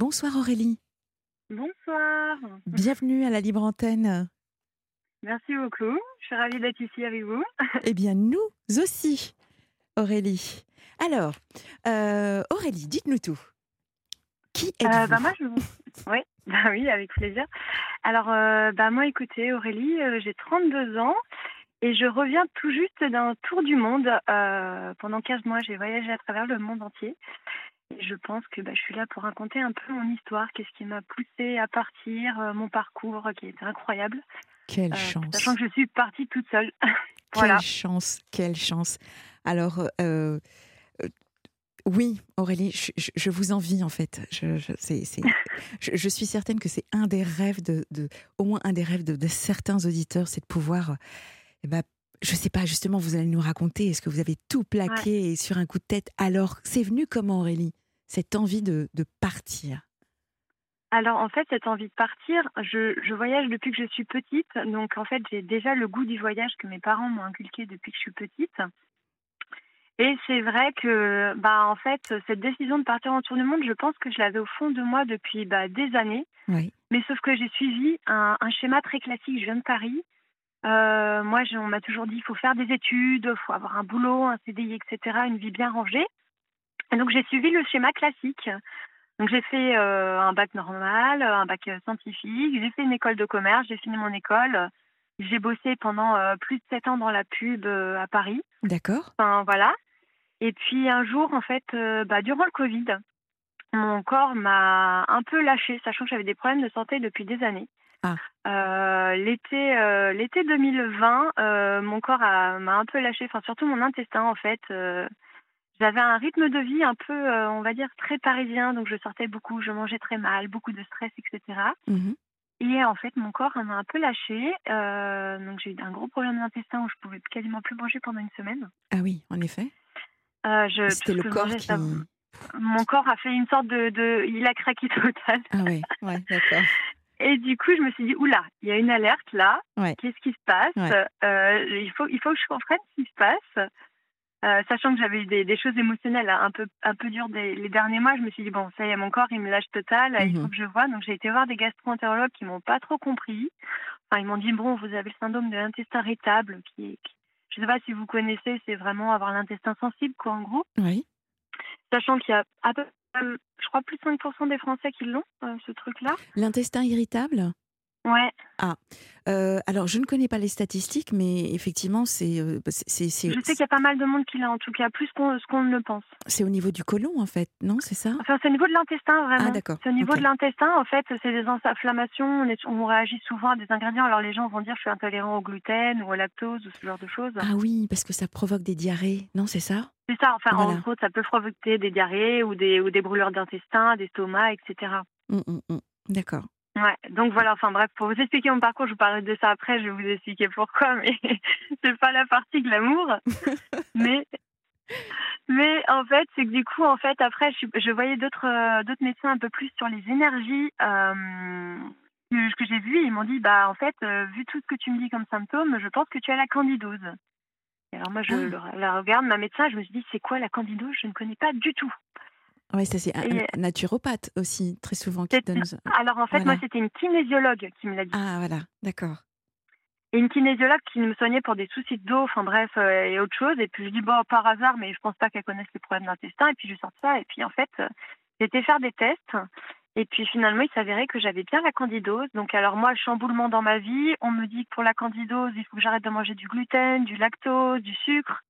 Bonsoir Aurélie. Bonsoir. Bienvenue à la Libre Antenne. Merci beaucoup. Je suis ravie d'être ici avec vous. Eh bien, nous aussi, Aurélie. Alors, euh, Aurélie, dites-nous tout. Qui êtes-vous Euh, bah moi, je... oui, bah oui, avec plaisir. Alors, euh, bah moi, écoutez, Aurélie, j'ai 32 ans et je reviens tout juste d'un tour du monde. Pendant 15 mois, j'ai voyagé à travers le monde entier. Je pense que bah, je suis là pour raconter un peu mon histoire, qu'est-ce qui m'a poussée à partir, euh, mon parcours qui était incroyable. Quelle Euh, chance. Sachant que je suis partie toute seule. voilà. Quelle chance, quelle chance. Alors, euh, euh, oui, Aurélie, je, je- je vous envie en fait. Je, suis certaine que c'est un des rêves de, de- au moins un des rêves de, de certains auditeurs, c'est de pouvoir, eh ben, je sais pas, justement, vous allez nous raconter, est-ce que vous avez tout plaqué et sur un coup de tête? Alors, c'est venu comment, Aurélie Cette envie de, de partir? Alors en fait, cette envie de partir, je, je voyage depuis que je suis petite. Donc en fait, j'ai déjà le goût du voyage que mes parents m'ont inculqué depuis que je suis petite. Et c'est vrai que, bah, en fait, cette décision de partir en tour du monde, je pense que je l'avais au fond de moi depuis bah, des années. Oui. Mais sauf que j'ai suivi un, un schéma très classique. Je viens de Paris. Euh, moi, on m'a toujours dit il faut faire des études, il faut avoir un boulot, un CDI, etc., une vie bien rangée. Et donc, j'ai suivi le schéma classique. Donc, j'ai fait euh, un bac normal, un bac scientifique, j'ai fait une école de commerce, j'ai fini mon école. J'ai bossé pendant euh, plus de sept ans dans la pub à Paris. D'accord Enfin, voilà. Et puis un jour, en fait, bah, durant le Covid, mon corps m'a un peu lâché, sachant que j'avais des problèmes de santé depuis des années. Ah. Euh, l'été, euh, l'été 2020, euh, mon corps a- m'a un peu lâché, enfin surtout mon intestin en fait. j'avais un rythme de vie un peu, on va dire, très parisien, donc je sortais beaucoup, je mangeais très mal, beaucoup de stress, etc. Mhm. Et en fait, mon corps m'a un peu lâché, donc j'ai eu un gros problème d'intestin où je pouvais quasiment plus manger pendant une semaine. Ah oui, en effet. C'était le corps qui. ça- mon corps a fait une sorte de, de il a craqué total. Ah oui, ouais, d'accord. Et du coup, je me suis dit oula, il y a une alerte là. Ouais. Qu'est-ce qui se passe? Ouais. Euh, Il faut il faut que je comprenne ce qui se passe. Euh, sachant que j'avais eu des, des choses émotionnelles hein, un peu un peu dures des, les derniers mois, je me suis dit bon ça y est mon corps il me lâche total, il faut Mhm. que je vois. Donc j'ai été voir des gastro-entérologues qui m'ont pas trop compris. Enfin ils m'ont dit bon vous avez le syndrome de l'intestin irritable qui est qui- je sais pas si vous connaissez, c'est vraiment avoir l'intestin sensible quoi en gros. Oui. Sachant qu'il y a à peu je crois plus de 5% des Français qui l'ont, euh, ce truc-là. L'intestin irritable? Ouais. Euh, alors, je ne connais pas les statistiques, mais effectivement, c'est euh, c'est- c'est- c'est- Je sais qu'il y a pas mal de monde qui l'a, en tout cas, plus qu'on ce qu'on ne pense. c'est au niveau du côlon, en fait, non C'est ça? Enfin, c'est au niveau de l'intestin, vraiment. Ah, d'accord. C'est au niveau de l'intestin, en fait, c'est des inflammations. On, est- on réagit souvent à des ingrédients. Alors, les gens vont dire je suis intolérant au gluten ou au lactose ou ce genre de choses. Ah oui, parce que ça provoque des diarrhées, non C'est ça? C'est ça, enfin, Voilà. entre autres, ça peut provoquer des diarrhées ou des, ou des brûlures d'intestin, d'estomac, etc. Hum, hum, hum. D'accord. Ouais, donc voilà, enfin bref, pour vous expliquer mon parcours, je vous parlerai de ça après, je vais vous expliquer pourquoi, mais c'est pas la partie glamour. mais, mais en fait, c'est que du coup, en fait, après, je, voyais d'autres euh, d'autres médecins un peu plus sur les énergies euh, que, que j'ai vues. Ils m'ont dit, bah en fait, euh, vu tout ce que tu me dis comme symptômes, je pense que tu as la candidose. Et alors moi, je Ah. la regarde, ma médecin, je me suis dit, c'est quoi la candidose? Je ne connais pas du tout. Oui, ça c'est un, naturopathe aussi, très souvent, qui C'est- donne... Alors en fait, Voilà. moi, c'était une kinésiologue qui me l'a dit. Ah, voilà, d'accord. Et une kinésiologue qui me soignait pour des soucis de dos, enfin bref, euh, et autre chose. Et puis je dis, bon, par hasard, mais je pense pas qu'elle connaisse les problèmes d'intestin. Et puis je sors ça. Et puis en fait, euh, été faire des tests. Et puis finalement, il s'avérait que j'avais bien la candidose. Donc alors moi, chamboulement dans ma vie. On me dit que pour la candidose, il faut que j'arrête de manger du gluten, du lactose, du sucre.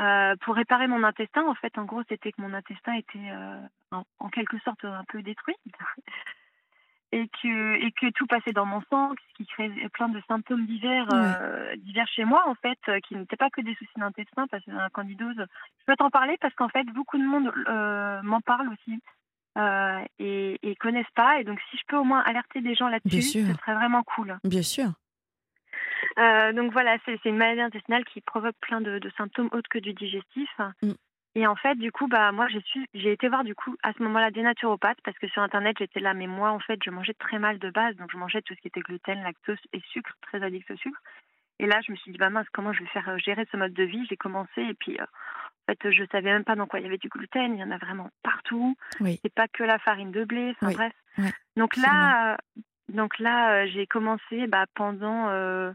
Euh, pour réparer mon intestin, en fait, en gros, c'était que mon intestin était euh, en, en quelque sorte un peu détruit. et que, et que tout passait dans mon sang, ce qui crée plein de symptômes divers, euh, divers chez moi, en fait, euh, qui n'étaient pas que des soucis d'intestin, parce que la candidose, je peux t'en parler parce qu'en fait, beaucoup de monde euh, m'en parle aussi. euh, et, et connaissent pas. Et donc, si je peux au moins alerter des gens là-dessus, ce serait vraiment cool. Bien sûr. Euh, donc voilà, c'est une maladie intestinale qui provoque plein de, de symptômes autres que du digestif. Mm. Et en fait, du coup, bah moi, j'ai été voir du coup à ce moment-là des naturopathes parce que sur internet j'étais là, mais moi en fait, je mangeais très mal de base, donc je mangeais tout ce qui était gluten, lactose et sucre, très addict au sucre. Et là, je me suis dit, bah mince, comment je vais faire euh, gérer ce mode de vie? J'ai commencé et puis, euh, En fait, je savais même pas dans quoi il y avait du gluten. Il y en a vraiment partout. Oui. C'est pas que la farine de blé. Enfin Oui, bref. donc là, euh, donc là, j'ai commencé bah, pendant euh,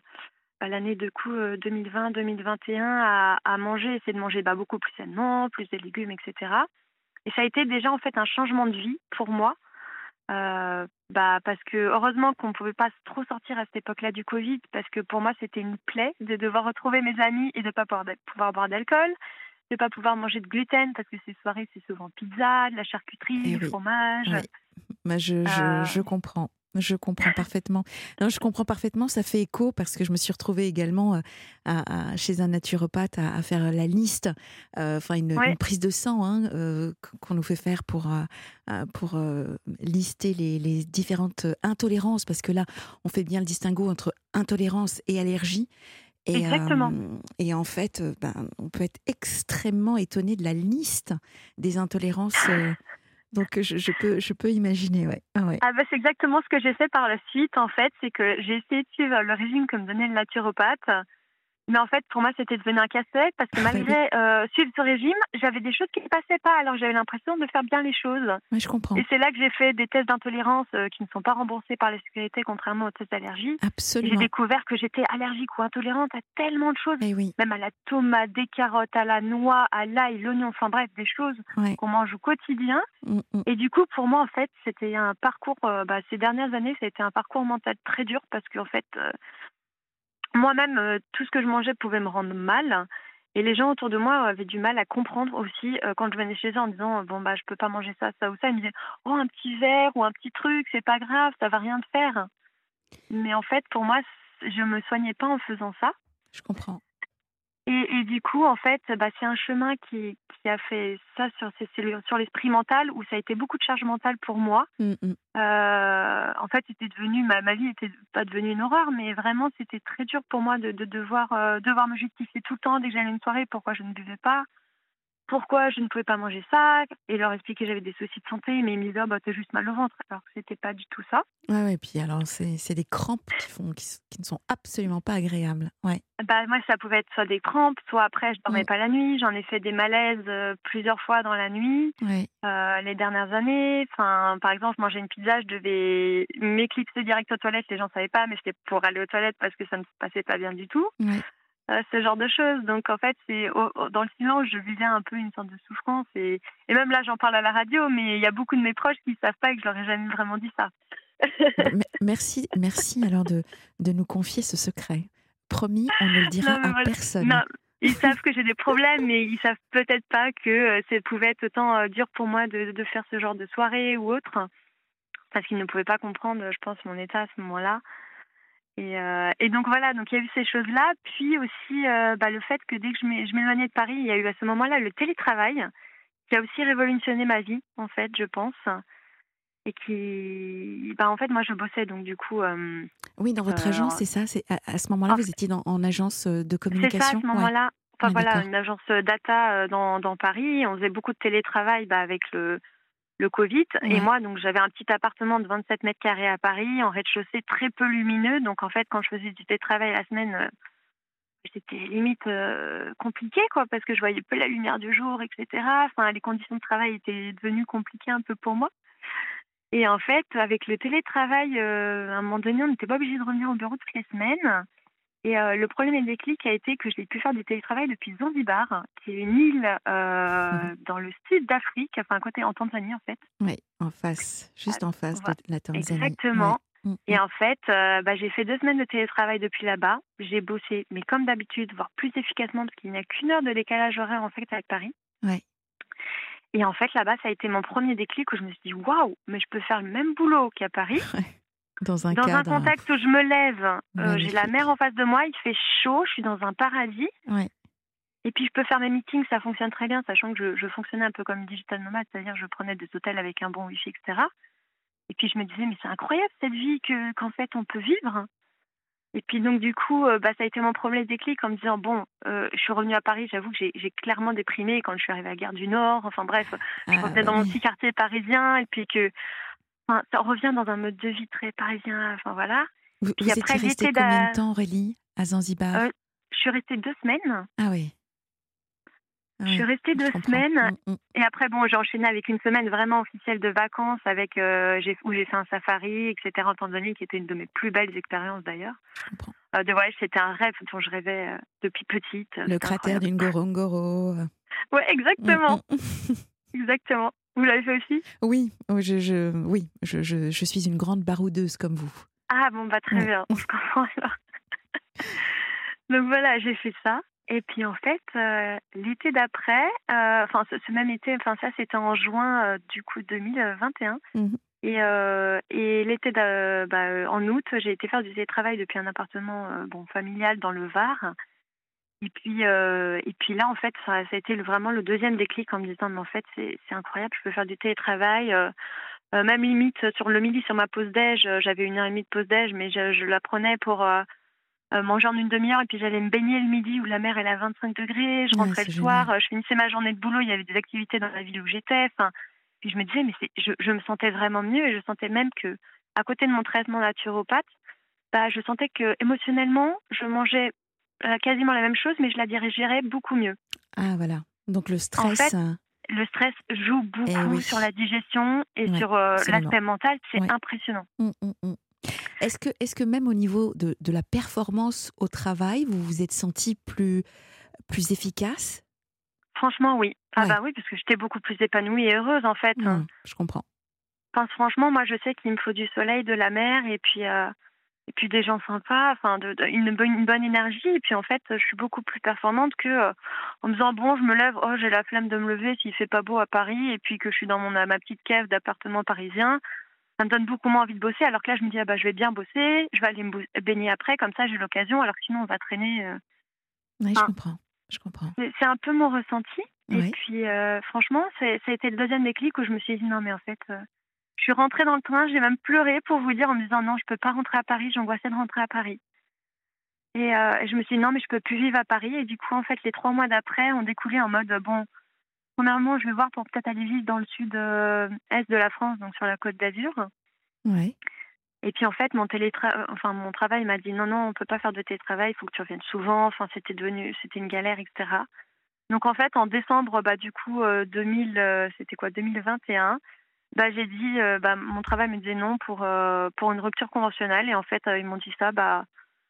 l'année de coup 2020-2021 à, à manger, essayer de manger bah, beaucoup plus sainement, plus de légumes, etc. Et ça a été déjà en fait un changement de vie pour moi. Euh, bah, parce que heureusement qu'on ne pouvait pas trop sortir à cette époque-là du Covid, parce que pour moi c'était une plaie de devoir retrouver mes amis et de ne pas pouvoir, pouvoir boire d'alcool, de ne pas pouvoir manger de gluten, parce que ces soirées c'est souvent pizza, de la charcuterie, Eh du oui. fromage. Oui. Bah, je, je, Euh. je comprends. Je comprends parfaitement. Non, je comprends parfaitement. Ça fait écho parce que je me suis retrouvée également euh, à, à- chez un naturopathe à, à faire la liste, euh, enfin une, Ouais. une prise de sang hein, euh, qu- qu'on nous fait faire pour, pour euh, lister les, les différentes intolérances parce que là, on fait bien le distinguo entre intolérance et allergie. Et, Exactement. et en fait, ben, on peut être extrêmement étonné de la liste des intolérances. Donc je, je peux, je peux imaginer, ouais. Ah ouais. Ah bah, c'est exactement ce que j'ai fait par la suite en fait, c'est que j'ai essayé de suivre le régime que me donnait le naturopathe. Mais en fait, pour moi, c'était devenu un casse-tête parce que Ah, oui. malgré euh, suivre ce régime, j'avais des choses qui ne passaient pas. Alors j'avais l'impression de faire bien les choses. Ouais, je comprends. Et c'est là que j'ai fait des tests d'intolérance euh, qui ne sont pas remboursés par la sécurité, contrairement aux tests d'allergie. Et J'ai Absolument. découvert que j'étais allergique ou intolérante à tellement de choses, Eh oui, même à la tomate, des carottes, à la noix, à l'ail, l'oignon, enfin bref, des choses ouais. qu'on mange au quotidien. Mm, mm. Et du coup, pour moi, en fait, c'était un parcours, euh, bah, ces dernières années, ça a été un parcours mental très dur parce qu'en fait, moi-même, euh, tout ce que je mangeais pouvait me rendre mal. Et les gens autour de moi avaient du mal à comprendre aussi euh, quand je venais chez eux en disant bon bah je peux pas manger ça ça ou ça ils me disaient oh un petit verre ou un petit truc c'est pas grave ça va rien te faire mais en fait pour moi je me soignais pas en faisant ça Je comprends. Et, et du coup, en fait, bah, c'est un chemin qui, qui a fait ça sur, sur l'esprit mental, où ça a été beaucoup de charge mentale pour moi. Mm, mm. Euh, en fait, c'était devenu, ma, ma vie était pas devenue une horreur, mais vraiment, c'était très dur pour moi de, de devoir, euh, devoir me justifier tout le temps dès que j'allais une soirée pourquoi je ne buvais pas, pourquoi je ne pouvais pas manger ça, et leur expliquer que j'avais des soucis de santé, mais ils me disaient, oh, bah, t'as juste mal au ventre, alors que c'était pas du tout ça. Ouais, ouais. Puis alors, c'est c'est des crampes qui, font, qui, ne sont absolument pas agréables. Ouais. Bah, moi, ça pouvait être soit des crampes, soit après, je dormais Mm. pas la nuit. J'en ai fait des malaises euh, plusieurs fois dans la nuit Ouais. euh, les dernières années. Enfin, par exemple, je mangeais une pizza, je devais m'éclipser direct aux toilettes. Les gens savaient pas, mais c'était pour aller aux toilettes parce que ça ne se passait pas bien du tout. Ouais. Euh, ce genre de choses. Donc, en fait, c'est dans le silence, je vivais un peu une sorte de souffrance. Et, et même là, j'en parle à la radio, mais il y a beaucoup de mes proches qui ne savent pas et que je leur ai jamais vraiment dit ça. Merci, merci alors de, de nous confier ce secret. Promis, on ne le dira Non, à voilà. personne. Non, ils savent que j'ai des problèmes, mais ils savent peut-être pas que euh, ça pouvait être autant euh, dur pour moi de, de faire ce genre de soirée ou autre, parce qu'ils ne pouvaient pas comprendre, je pense, mon état à ce moment-là. Et, euh, et donc voilà, donc il y a eu ces choses-là, puis aussi euh, bah, le fait que dès que je m'é- je m'éloignais de Paris, il y a eu à ce moment-là le télétravail, qui a aussi révolutionné ma vie, en fait, je pense. Et qui, bah en fait, moi je bossais donc du coup, euh, Oui, dans votre agence, c'est ça. C'est à, à ce moment-là, en vous étiez dans- en agence de C'est ça, communication. à ce Ouais. moment-là. Enfin, Ouais, voilà, une agence data dans, dans Paris. On faisait beaucoup de télétravail bah, avec le, le Covid. Ouais. Et moi, donc, j'avais un petit appartement de 27 mètres carrés à Paris, en rez-de-chaussée très peu lumineux. Donc, en fait, quand je faisais du télétravail la semaine, euh, c'était limite euh, compliqué, quoi, parce que je voyais peu la lumière du jour, etc. Enfin, les conditions de travail étaient devenues compliquées un peu pour moi. Et en fait, avec le télétravail, euh, à un moment donné, on n'était pas obligé de revenir au bureau toutes les semaines. Et euh, le premier et le déclic a été que j'ai pu faire du télétravail depuis Zanzibar, qui est une île euh, Mhm. dans le sud d'Afrique, enfin, côté en Tanzanie, en fait. Oui, en face, juste en face voilà. de la Tanzanie. Exactement. Ouais. Mm, Et mm. en fait, euh, bah, j'ai fait deux semaines de télétravail depuis là-bas. J'ai bossé, mais comme d'habitude, voire plus efficacement, parce qu'il n'y a qu'une heure de décalage horaire, en fait, avec Paris. Ouais. Et en fait, là-bas, ça a été mon premier déclic où je me suis dit, waouh, mais je peux faire le même boulot qu'à Paris. Dans un dans un cadre. contexte où je me lève, euh, j'ai la mer en face de moi, il fait chaud, je suis dans un paradis. Ouais. Et puis je peux faire mes meetings, ça fonctionne très bien, sachant que je, je fonctionnais un peu comme digital nomade, c'est-à-dire je prenais des hôtels avec un bon wifi, etc. Et puis je me disais, mais c'est incroyable cette vie que qu'en fait on peut vivre. Et puis donc du coup, euh, bah, ça a été mon premier déclic en me disant, bon, euh, je suis revenue à Paris, j'avoue que j'ai clairement déprimé quand je suis arrivée à Gare du Nord, enfin bref, je Ah, revenais dans mon petit quartier parisien, et puis que enfin, ça revient dans un mode de vie très parisien, enfin voilà. Vous, vous après, étiez restée combien de temps, Aurélie, à Zanzibar Euh, Je suis restée deux semaines. Ah oui. je suis restée deux semaines. Mm, mm. Et après, bon, j'ai enchaîné avec une semaine vraiment officielle de vacances avec, euh, où j'ai fait un safari, etc. en Tanzanie, qui était une de mes plus belles expériences d'ailleurs. Euh, de voyage, c'était un rêve dont je rêvais euh, depuis petite. Le cratère d'une Gorongoro. Ouais, exactement. Mm, exactement. Vous l'avez fait aussi? Oui, oh, je, je oui, je, je, je, suis une grande baroudeuse comme vous. Ah bon, bah très bien, on se comprend alors. Donc voilà, j'ai fait ça. Et puis en fait, euh, l'été d'après, euh, enfin ce, même été, enfin ça c'était en juin euh, du coup 2021. Mmh et, et l'été bah, en août, j'ai été faire du télétravail depuis un appartement bon familial dans le Var. Et puis et puis là en fait, ça, a été vraiment le deuxième déclic en me disant mais en fait c'est incroyable, je peux faire du télétravail. même limite sur le midi sur ma pause déj, j'avais une heure et demie de pause déj, mais je, je la prenais pour euh, manger en une demi-heure et puis j'allais me baigner le midi où la mer elle est à 25 degrés. Je rentrais le soir, euh, je finissais ma journée de boulot, il y avait des activités dans la ville où j'étais. Enfin, puis je me disais, mais je, je, me sentais vraiment mieux et je sentais même que, à côté de mon traitement naturopathe, bah, je sentais que émotionnellement, je mangeais euh, quasiment la même chose, mais je la dirigerais beaucoup mieux. Ah voilà. Donc le stress. le stress joue eh beaucoup sur la digestion et sur l'aspect mental. C'est impressionnant. Hum, hum, hum. Est-ce que, est que même au niveau de, de, la performance au travail, vous vous êtes senti plus, plus efficace? Franchement, oui. Ah bah oui, parce que j'étais beaucoup plus épanouie et heureuse en fait. Mmh, je comprends. Enfin, franchement, moi, je sais qu'il me faut du soleil, de la mer et puis euh, et puis des gens sympas, enfin, de, une, bonne, une, bonne énergie. Et puis en fait, je suis beaucoup plus performante que euh, en me disant bon, je me lève, oh, j'ai la flemme de me lever s'il fait pas beau à Paris et puis que je suis dans mon ma petite cave d'appartement parisien ça me donne beaucoup moins envie de bosser. Alors que là, je me dis, ah bah, je vais bien bosser, je vais aller me baigner après, comme ça, j'ai l'occasion. Alors que sinon, on va traîner. Euh. Oui, je comprends. Je comprends. C'est un peu mon ressenti. Et puis, euh, franchement, ça a été le deuxième déclic où je me suis dit, non, mais en fait, euh, je suis rentrée dans le train, j'ai même pleuré pour vous dire en me disant, non, je peux pas rentrer à Paris, j'angoissais de rentrer à Paris. Et, je me suis dit, non, mais je peux plus vivre à Paris. Et du coup, en fait, les trois mois d'après ont découlé en mode, bon, Premièrement, je vais voir pour peut-être aller vivre dans le sud-est euh, de la France, donc sur la côte d'Azur. Ouais. Et puis en fait, mon télétra enfin mon travail m'a dit non non, on peut pas faire de télétravail, il faut que tu reviennes souvent. Enfin, c'était devenu, c'était une galère, etc. Donc en fait, en décembre, bah du coup, 2000, euh, euh, c'était quoi, 2021, bah j'ai dit, bah mon travail me disait non pour pour une rupture conventionnelle. Et en fait, ils m'ont dit ça, bah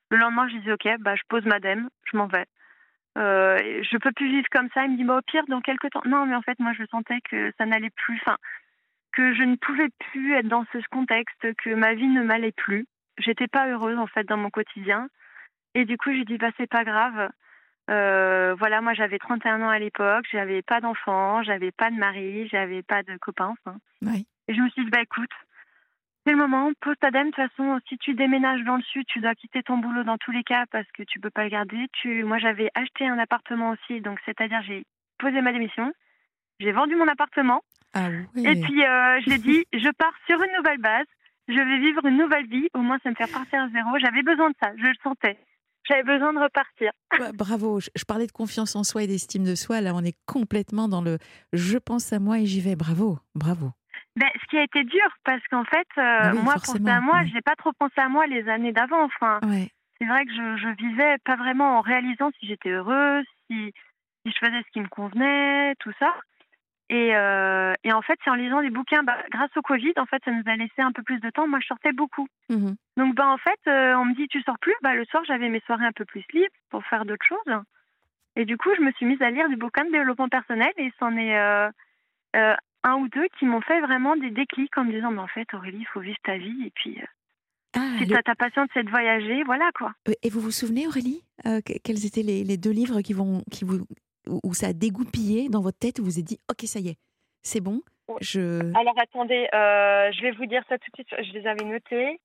le lendemain, je dis ok, bah je pose madame, je m'en vais. Euh, je peux plus vivre comme ça. Il me dit, bah, au pire, dans quelques temps. Non, mais en fait, moi, je sentais que ça n'allait plus. Enfin, que je ne pouvais plus être dans ce contexte, que ma vie ne m'allait plus. J'étais pas heureuse, en fait, dans mon quotidien. Et du coup, j'ai dit, bah, c'est pas grave. Euh, voilà, moi, j'avais 31 ans à l'époque. J'avais pas d'enfant, j'avais pas de mari, j'avais pas de copains. Oui. Et je me suis dit, bah, écoute, c'est le moment, pose ta dème. De toute façon, si tu déménages dans le sud, tu dois quitter ton boulot dans tous les cas parce que tu peux pas le garder. Tu... Moi, j'avais acheté un appartement aussi, donc c'est-à-dire j'ai posé ma démission, j'ai vendu mon appartement. Ah Et puis, euh, j'ai dit, je pars sur une nouvelle base, je vais vivre une nouvelle vie, au moins ça me fait partir à zéro. J'avais besoin de ça, je le sentais. J'avais besoin de repartir. bravo, je parlais de confiance en soi et d'estime de soi, là on est complètement dans le je pense à moi et j'y vais. Bravo, bravo. Ben, ce qui a été dur, parce qu'en fait, euh, bah moi, penser à moi, j'ai pas trop pensé à moi les années d'avant. Enfin, c'est vrai que je, je vivais pas vraiment en réalisant si j'étais heureuse, si, si je faisais ce qui me convenait, tout ça. Et, euh, et en fait, c'est en lisant des bouquins, bah, grâce au Covid, en fait, ça nous a laissé un peu plus de temps. Moi, je sortais beaucoup. Mmh Donc, bah, en fait, euh, on me dit, tu sors plus? Bah, le soir, j'avais mes soirées un peu plus libres pour faire d'autres choses. Et du coup, je me suis mise à lire du bouquin de développement personnel et c'en est euh, un ou deux qui m'ont fait vraiment des déclics en me disant, mais en fait, Aurélie, il faut vivre ta vie. Et puis, ah, si ta passion, c'est de voyager, voilà quoi. Et vous vous souvenez, Aurélie, quels étaient les, deux livres qui vont, qui vous, où ça a dégoupillé dans votre tête, où vous vous êtes dit, ok, ça y est, c'est bon. Je... Alors attendez, je vais vous dire ça tout de suite. Je les avais notés.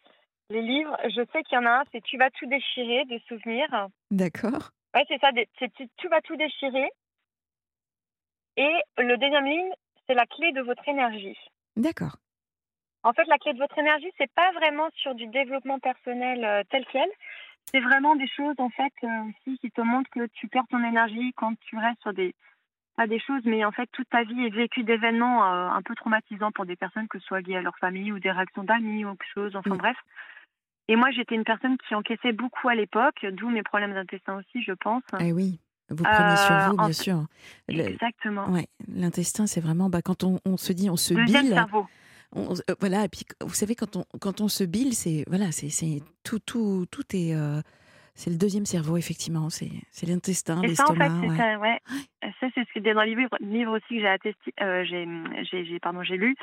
Les livres, je sais qu'il y en a un, c'est Tu vas tout déchirer de souvenirs. D'accord. Ouais, c'est ça, c'est Tu vas tout déchirer. Et le deuxième ligne, c'est la clé de votre énergie. D'accord. En fait, la clé de votre énergie, c'est pas vraiment sur du développement personnel euh, tel quel. C'est vraiment des choses en fait euh, aussi qui te montrent que tu perds ton énergie quand tu restes sur des pas des choses, mais en fait toute ta vie est vécue d'événements euh, un peu traumatisants pour des personnes que ce soit liées à leur famille ou des réactions d'amis ou quelque chose. Enfin bref. Et moi, j'étais une personne qui encaissait beaucoup à l'époque, d'où mes problèmes d'intestin aussi, je pense. Eh oui. Vous prenez sur vous, bien sûr. Exactement. Ouais, l'intestin, c'est vraiment bah, quand on, on, se dit, on se Deuxième cerveau. On, voilà, et puis vous savez, quand on, quand on se bile, c'est voilà, c'est tout, tout, tout est. c'est le deuxième cerveau, effectivement. C'est l'intestin, l'estomac. En fait, ça, ouais. ça, c'est ce qui est dans le livre, livre aussi que j'ai attesté, euh, j'ai, pardon, j'ai lu.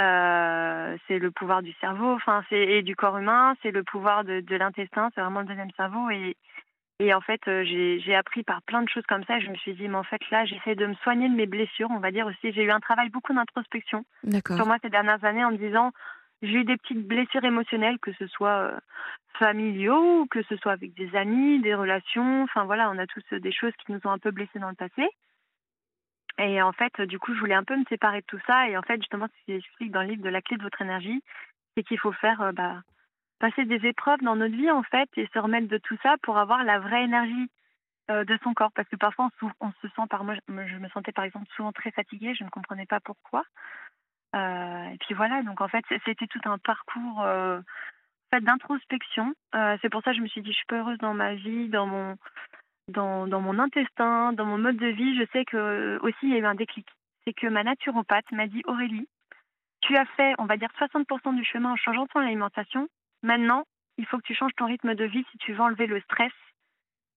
Euh, c'est le pouvoir du cerveau, enfin, c'est et du corps humain, c'est le pouvoir de, de l'intestin, c'est vraiment le deuxième cerveau. Et, et en fait, euh, j'ai appris par plein de choses comme ça. je me suis dit, mais en fait, là, j'essaie de me soigner de mes blessures, on va dire aussi. J'ai eu un travail beaucoup d'introspection sur moi ces dernières années en me disant, j'ai eu des petites blessures émotionnelles, que ce soit euh, familiaux que ce soit avec des amis, des relations. Enfin voilà, on a tous des choses qui nous ont un peu blessés dans le passé. Et en fait, du coup, je voulais un peu me séparer de tout ça. Et en fait, justement, ce qui explique dans le livre de la clé de votre énergie, c'est qu'il faut faire euh, bah, passer des épreuves dans notre vie en fait et se remettre de tout ça pour avoir la vraie énergie euh, de son corps. Parce que parfois on, se sent par moi je me sentais par exemple souvent très fatiguée je ne comprenais pas pourquoi. Euh, et puis voilà donc en fait c'était tout un parcours euh, fait d'introspection. C'est pour ça que je me suis dit je suis pas heureuse dans ma vie dans mon dans mon intestin dans mon mode de vie. Je sais que aussi il y a eu un déclic. C'est que ma naturopathe m'a dit Aurélie tu as fait, on va dire, 60% du chemin en changeant ton alimentation. Maintenant, il faut que tu changes ton rythme de vie si tu veux enlever le stress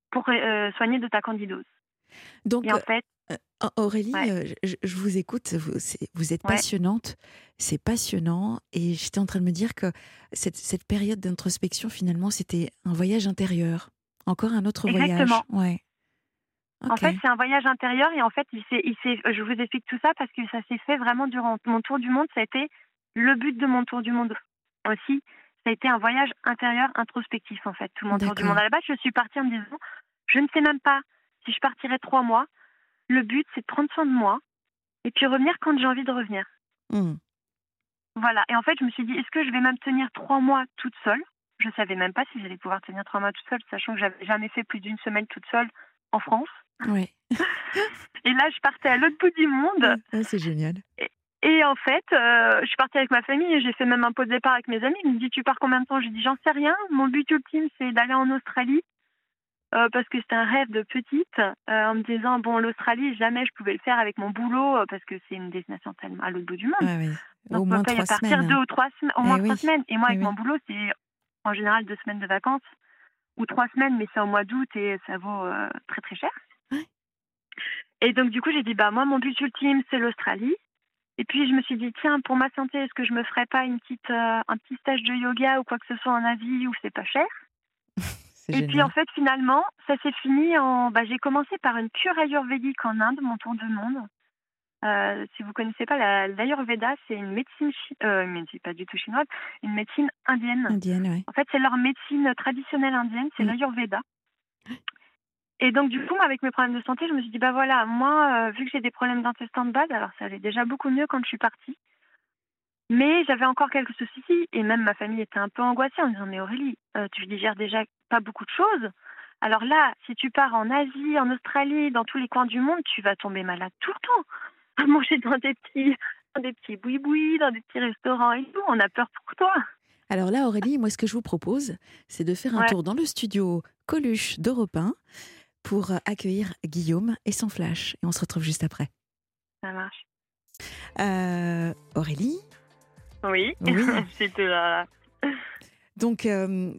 pour euh, soigner de ta candidose. Donc, en fait, euh, euh, Aurélie, je, vous écoute, vous, êtes passionnante, c'est passionnant, et j'étais en train de me dire que cette, période d'introspection, finalement, c'était un voyage intérieur, encore un autre voyage. Ouais. En fait, c'est un voyage intérieur, et en fait, il il je vous explique tout ça parce que ça s'est fait vraiment durant mon tour du monde. Ça a été le but de mon tour du monde aussi ça a été un voyage intérieur introspectif en fait, tout mon tour du monde. À la base, je suis partie en me disant, je ne sais même pas si je partirai trois mois. Le but, c'est de prendre soin de moi et puis revenir quand j'ai envie de revenir. Mmh. Voilà. Et en fait, je me suis dit, est-ce que je vais même tenir trois mois toute seule? Je savais même pas si j'allais pouvoir tenir trois mois toute seule, sachant que j'avais jamais fait plus d'une semaine toute seule en France. Oui. et là, je partais à l'autre bout du monde. Ah, c'est génial. Et en fait, euh, je suis partie avec ma famille et j'ai fait même un pot de départ avec mes amis. Ils me dit Tu pars combien de temps? J'ai dit J'en sais rien. Mon but ultime, c'est d'aller en Australie. Euh, parce que c'était un rêve de petite, euh, en me disant Bon, l'Australie, jamais je pouvais le faire avec mon boulot, parce que c'est une destination tellement à l'autre bout du monde. Ouais, Donc, au moins trois partir semaines. deux ou trois semaines, au eh moins trois semaines. Et moi, avec mon boulot, c'est en général deux semaines de vacances ou trois semaines, mais c'est au mois d'août et ça vaut très très cher. Et donc, du coup, j'ai dit Bah, moi, mon but ultime, c'est l'Australie. Et puis je me suis dit tiens pour ma santé est-ce que je me ferais pas une petite euh, un petit stage de yoga ou quoi que ce soit en Asie où c'est pas cher? Et puis en fait finalement ça s'est fini en bah, j'ai commencé par une cure ayurvédique en Inde mon tour du monde. Euh, si vous connaissez pas l'ayurveda c'est une médecine euh, pas du tout chinoise une médecine indienne. Indienne ouais. En fait c'est leur médecine traditionnelle indienne c'est l'ayurveda. Et donc, du coup, avec mes problèmes de santé, je me suis dit, bah voilà, moi, euh, vu que j'ai des problèmes d'intestin de base, alors ça allait déjà beaucoup mieux quand je suis partie. Mais j'avais encore quelques soucis et même ma famille était un peu angoissée en me disant, mais Aurélie, euh, tu digères déjà pas beaucoup de choses. Alors là, si tu pars en Asie, en Australie, dans tous les coins du monde, tu vas tomber malade tout le temps. À manger dans des petits, dans des petits boui-boui, dans des petits restaurants et tout. On a peur pour toi. Alors là, Aurélie, moi, ce que je vous propose, c'est de faire un tour dans le studio Coluche d'Europe 1 pour accueillir Guillaume et son flash. Et on se retrouve juste après. Ça marche. Euh, Aurélie? Oui, oui. là. Donc, euh,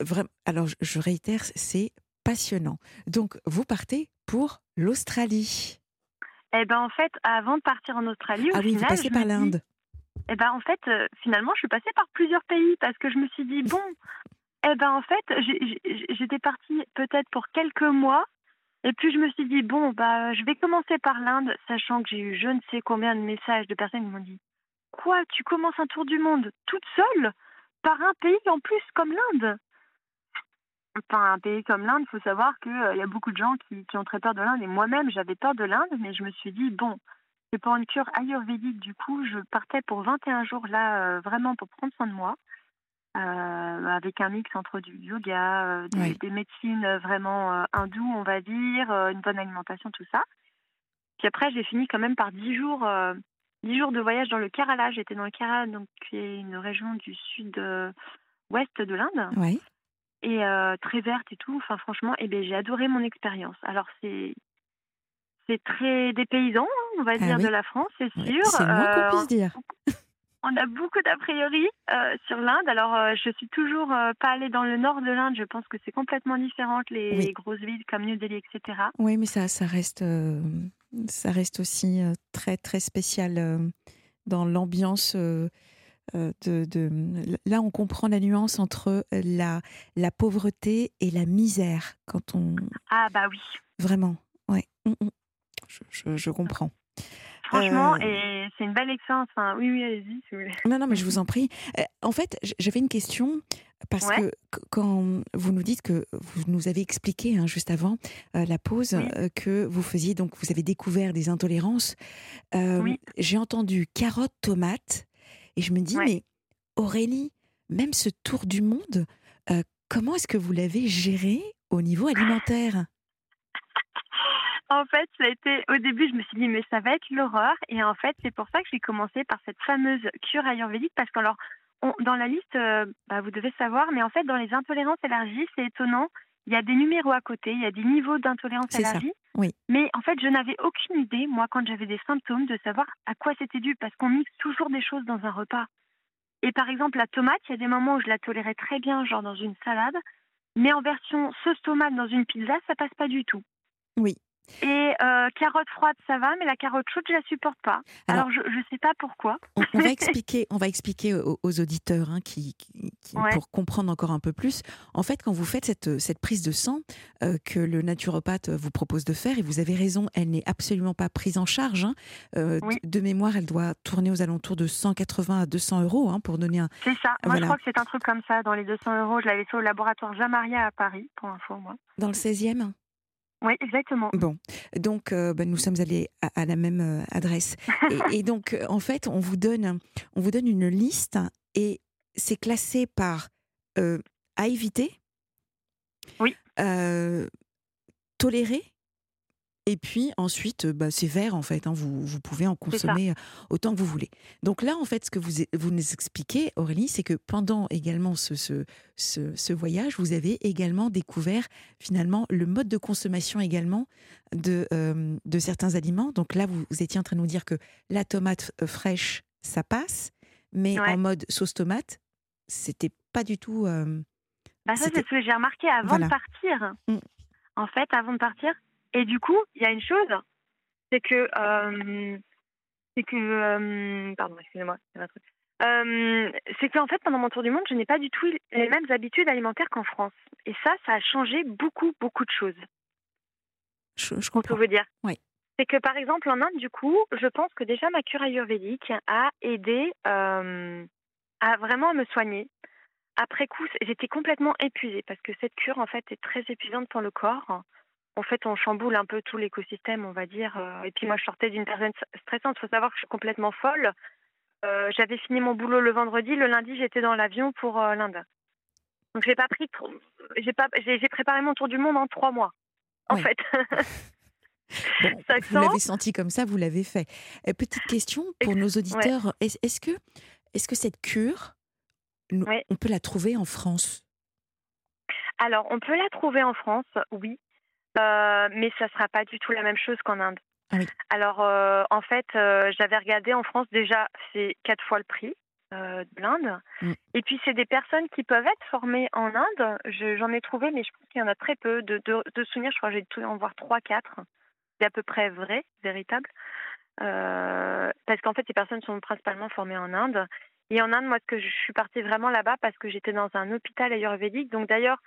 vraiment, alors je réitère, c'est passionnant. Donc, vous partez pour l'Australie. Eh ben, en fait, avant de partir en Australie, ah oui, final, vous passez par l'Inde. Eh ben, en fait, euh, finalement, je suis passée par plusieurs pays parce que je me suis dit bon, eh ben, en fait, j'étais partie peut-être pour quelques mois et puis je me suis dit, bon, bah, je vais commencer par l'Inde, sachant que j'ai eu je ne sais combien de messages de personnes qui m'ont dit, quoi, tu commences un tour du monde toute seule par un pays en plus comme l'Inde? Enfin, un pays comme l'Inde, il faut savoir qu'il euh, y a beaucoup de gens qui, ont très peur de l'Inde. Et moi-même, j'avais peur de l'Inde, mais je me suis dit, bon, c'est pour une cure ayurvédique. Du coup, je partais pour 21 jours là, euh, vraiment pour prendre soin de moi. Euh, avec un mix entre du yoga, euh, des, médecines vraiment euh, hindoues, on va dire, une bonne alimentation, tout ça. Puis après, j'ai fini quand même par 10 jours, 10 jours de voyage dans le Kerala. J'étais dans le Kerala, donc qui est une région du sud-ouest de l'Inde. Oui. et très verte et tout. Enfin, franchement, eh ben, j'ai adoré mon expérience. Alors, c'est c'est très dépaysant, on va ah dire, de la France, c'est sûr. c'est moins qu'on puisse dire. On a beaucoup d'a priori sur l'Inde. Alors, je suis toujours pas allée dans le nord de l'Inde. Je pense que c'est complètement différent les, grosses villes comme New Delhi, etc. Oui, mais ça, ça reste, ça reste aussi très, très spécial dans l'ambiance euh, de, là on comprend la nuance entre la, la pauvreté et la misère quand on ah bah oui vraiment ouais mm, mm. je, je, comprends Franchement, euh, et c'est une belle expérience. Enfin, oui, oui, allez-y, si vous voulez. Non, non, mais je vous en prie. Euh, en fait, j'avais une question parce que quand vous nous dites que vous nous avez expliqué hein, juste avant la pause que vous faisiez donc vous avez découvert des intolérances. J'ai entendu carottes, tomates et je me dis, mais Aurélie, même ce tour du monde, euh, comment est-ce que vous l'avez géré au niveau alimentaire? En fait, ça a été au début, je me suis dit mais ça va être l'horreur et en fait c'est pour ça que j'ai commencé par cette fameuse cure ayurvédique parce que alors dans la liste, euh, bah, vous devez savoir, mais en fait dans les intolérances élargies, c'est étonnant, il y a des numéros à côté, il y a des niveaux d'intolérance élargie. Oui. Mais en fait, je n'avais aucune idée, moi, quand j'avais des symptômes, de savoir à quoi c'était dû, parce qu'on mixe toujours des choses dans un repas. Et par exemple, la tomate, il y a des moments où je la tolérais très bien, genre dans une salade, mais en version sauce tomate dans une pizza, ça passe pas du tout. Oui. Et euh, carotte froide, ça va, mais la carotte chaude, je la supporte pas. Alors, je ne sais pas pourquoi. On, va expliquer, on va expliquer aux, auditeurs hein, qui, pour comprendre encore un peu plus. En fait, quand vous faites cette, cette prise de sang euh, que le naturopathe vous propose de faire, et vous avez raison, elle n'est absolument pas prise en charge. Hein. Euh, de, mémoire, elle doit tourner aux alentours de 180 à 200 euros hein, pour donner un. C'est ça. Moi, je crois que c'est un truc comme ça, dans les 200 euros. Je l'avais fait au laboratoire Jamaria à Paris, pour info, moi. Dans le 16e oui, exactement. Bon, donc euh, bah, nous sommes allés à, la même euh, adresse. et, donc, euh, en fait, on vous donne, on vous donne une liste et c'est classé par à éviter, oui, tolérer et puis ensuite, bah, c'est vert en fait. Hein, vous, vous, pouvez en consommer euh, autant que vous voulez. Donc là, en fait, ce que vous, vous nous expliquez, Aurélie, c'est que pendant également ce, ce, ce, voyage, vous avez également découvert finalement le mode de consommation également de, euh, de certains aliments. Donc là, vous, étiez en train de nous dire que la tomate euh, fraîche, ça passe, mais en mode sauce tomate, c'était pas du tout. bah ça, c'est ce que j'ai remarqué avant de partir. Mmh. En fait, avant de partir, et du coup, il y a une chose, c'est que, euh, c'est que, euh, pardon, excusez-moi, euh, c'est qu'en fait, pendant mon tour du monde, je n'ai pas du tout les mêmes habitudes alimentaires qu'en France. Et ça, ça a changé beaucoup, beaucoup de choses. Je, je comprends. vous dire. Oui. C'est que par exemple, en Inde, du coup, je pense que déjà ma cure ayurvédique a aidé à vraiment me soigner. Après coup, j'étais complètement épuisée parce que cette cure, en fait, est très épuisante pour le corps en fait, on chamboule un peu tout l'écosystème, on va dire. Euh, et puis moi, je sortais d'une période stressante. Il faut savoir que je suis complètement folle. Euh, j'avais fini mon boulot le vendredi. Le lundi, j'étais dans l'avion pour euh, l'Inde. Donc, j'ai pas pris. J'ai pas. J'ai préparé mon tour du monde en trois mois. En fait. vous l'avez senti comme ça, vous l'avez fait. petite question pour nos auditeurs. Est-ce que, est que cette cure, on peut la trouver en France? Alors, on peut la trouver en France, oui. Euh, mais ça sera pas du tout la même chose qu'en Inde. Ah Alors, euh, en fait, euh, j'avais regardé en France déjà, c'est quatre fois le prix de l'Inde. Mm. Et puis, c'est des personnes qui peuvent être formées en Inde. J'en ai trouvé, mais je pense qu'il y en a très peu. De, de, souvenirs, je crois que j'ai dû en voir trois, quatre. C'est à peu près vrai, véritable. parce qu'en fait, ces personnes sont principalement formées en Inde. Et en Inde, moi, ce que je suis partie vraiment là-bas parce que j'étais dans un hôpital ayurvédique. Donc d'ailleurs,